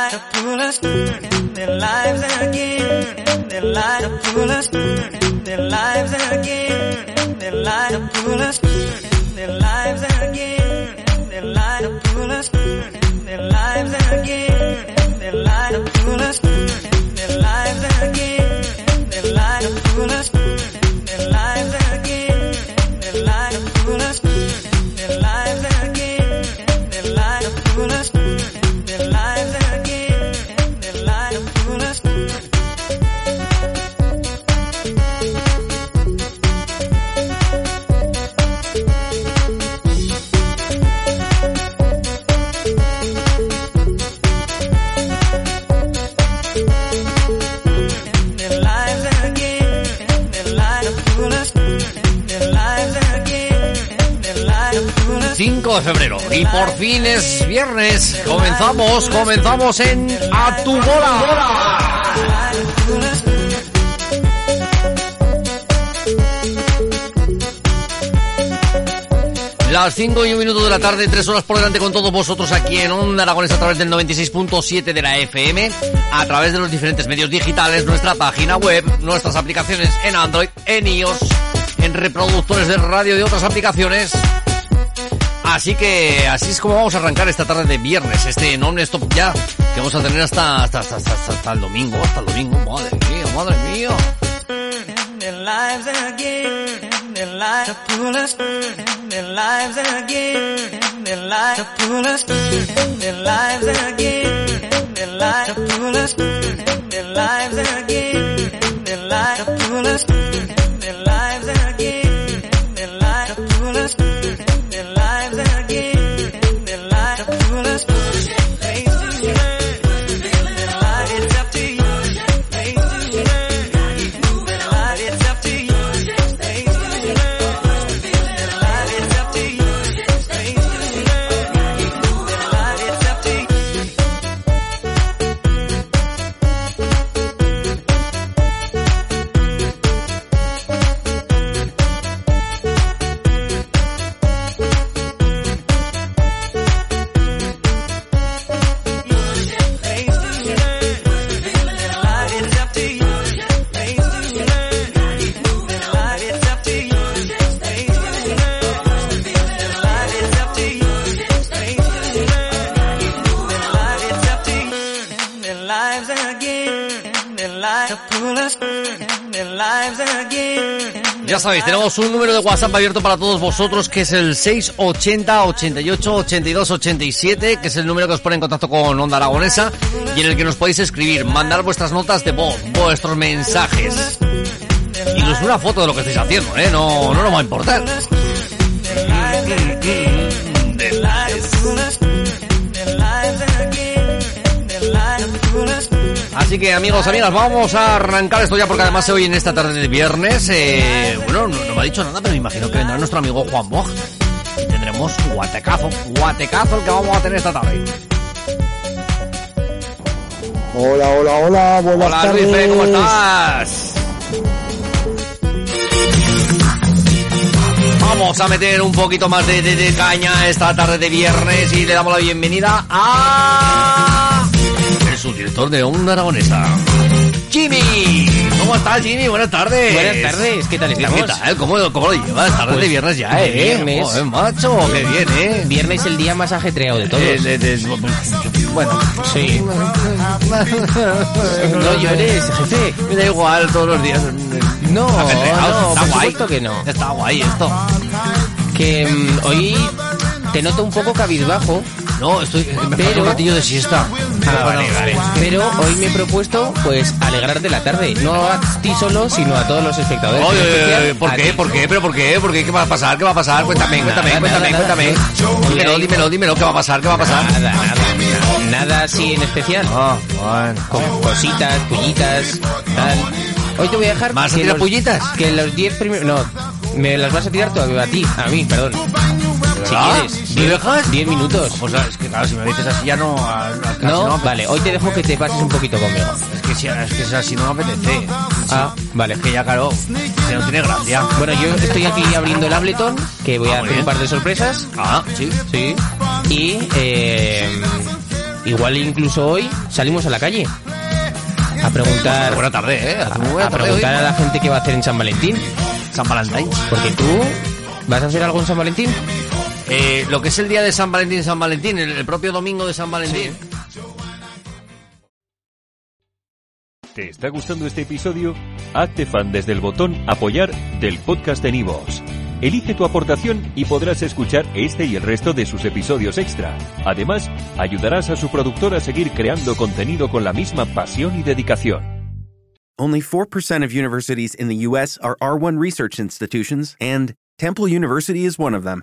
Lives to pull us, their lives again, their lives to pull us, their lives again, their lives to pull us, their lives again, their lives to pull us, 5 de febrero y por fin es viernes. Comenzamos, comenzamos en A tu bola. Las 5 y un minuto de la tarde, 3 horas por delante con todos vosotros aquí en Onda Aragones a través del 96.7 de la FM, a través de los diferentes medios digitales, nuestra página web, nuestras aplicaciones en Android, en iOS, en reproductores de radio y otras aplicaciones. Así que así es como vamos a arrancar esta tarde de viernes, este non-stop ya, que vamos a tener hasta, hasta, hasta, hasta, el domingo, hasta el domingo, madre mía, madre mía. Ya sabéis, tenemos un número de WhatsApp abierto para todos vosotros que es el 680 88 82 87, que es el número que os pone en contacto con Onda Aragonesa y en el que nos podéis escribir, mandar vuestras notas de voz, vuestros mensajes. Incluso una foto de lo que estáis haciendo, ¿eh? No, no nos va a importar. Así que amigos, amigas, vamos a arrancar esto ya porque además hoy en esta tarde de viernes, eh, bueno, no, no me ha dicho nada, pero me imagino que vendrá nuestro amigo Juan Boj. Y tendremos guatecazo, guatecazo el que vamos a tener esta tarde. Hola, hola, hola, buenas Hola tardes. Luis, ¿cómo estás? Vamos a meter un poquito más de, de- de caña esta tarde de viernes y le damos la bienvenida a... El subdirector de Onda Aragonesa. Jimmy, ¿cómo estás Jimmy? Buenas tardes. Buenas tardes, ¿qué tal ¿Qué, estamos? qué tal? ¿Cómo, cómo lo llevas? Tarde de Pues, viernes ya, de ¿eh? viernes. Joder, macho, qué bien, ¿eh? Viernes el día más ajetreado de todos. Eh, de- de- bueno, Sí. No llores, jefe. me da igual todos los días. No, Ajetreados, no, está por guay. que no. Está guay esto. Que mm, hoy te noto un poco cabizbajo. No, estoy. Me Pero- un ratillo de siesta. Ah, vale, vale. Pero hoy me he propuesto, pues, alegrarte la tarde. No a ti solo, sino a todos los espectadores. Oye, oye, ¿por qué? ti. ¿Por qué? ¿Pero por qué? ¿Por qué? ¿Qué va a pasar? ¿Qué va a pasar? Cuéntame, cuéntame, Nada, cuéntame, nada, cuéntame. nada. Dímelo, dímelo, dímelo. ¿Qué va a pasar? ¿Qué va a pasar? Nada, nada, nada. Nada así en especial. Ah, bueno. Con cositas, pullitas, tal. Hoy te voy a dejar. ¿Me vas a que tirar los- pullitas? Que los 10 primeros. No, me las vas a tirar tú a ti, a mí, perdón. Si verdad? quieres. ¿Me dejas? 10 minutos. Pues es que claro, si me lo dices así ya no... a- a- casi No, me- vale, hoy te dejo que te pases un poquito conmigo. Es que si es que así no me apetece. Ah, vale. Es que ya, claro, que no tiene gracia. Bueno, yo estoy aquí abriendo el Ableton, que voy Ah, a muy hacer un par de sorpresas. Ah, sí. Sí. Y eh, igual incluso hoy salimos a la calle. A preguntar. Buena tarde, ¿eh? Hace muy a, buena a tarde preguntar hoy. a la gente qué va a hacer en San Valentín. San Valentín. Porque tú. ¿Vas a hacer algo en San Valentín? Eh, lo que es el día de San Valentín, San Valentín, el, el propio domingo de San Valentín. ¿Te está gustando este episodio? Hazte fan desde el botón Apoyar del podcast de Nivos. Elige tu aportación y podrás escuchar este y el resto de sus episodios extra. Además, ayudarás a su productor a seguir creando contenido con la misma pasión y dedicación. Only 4% of universities in the U.S. are R1 research institutions, and Temple University is one of them.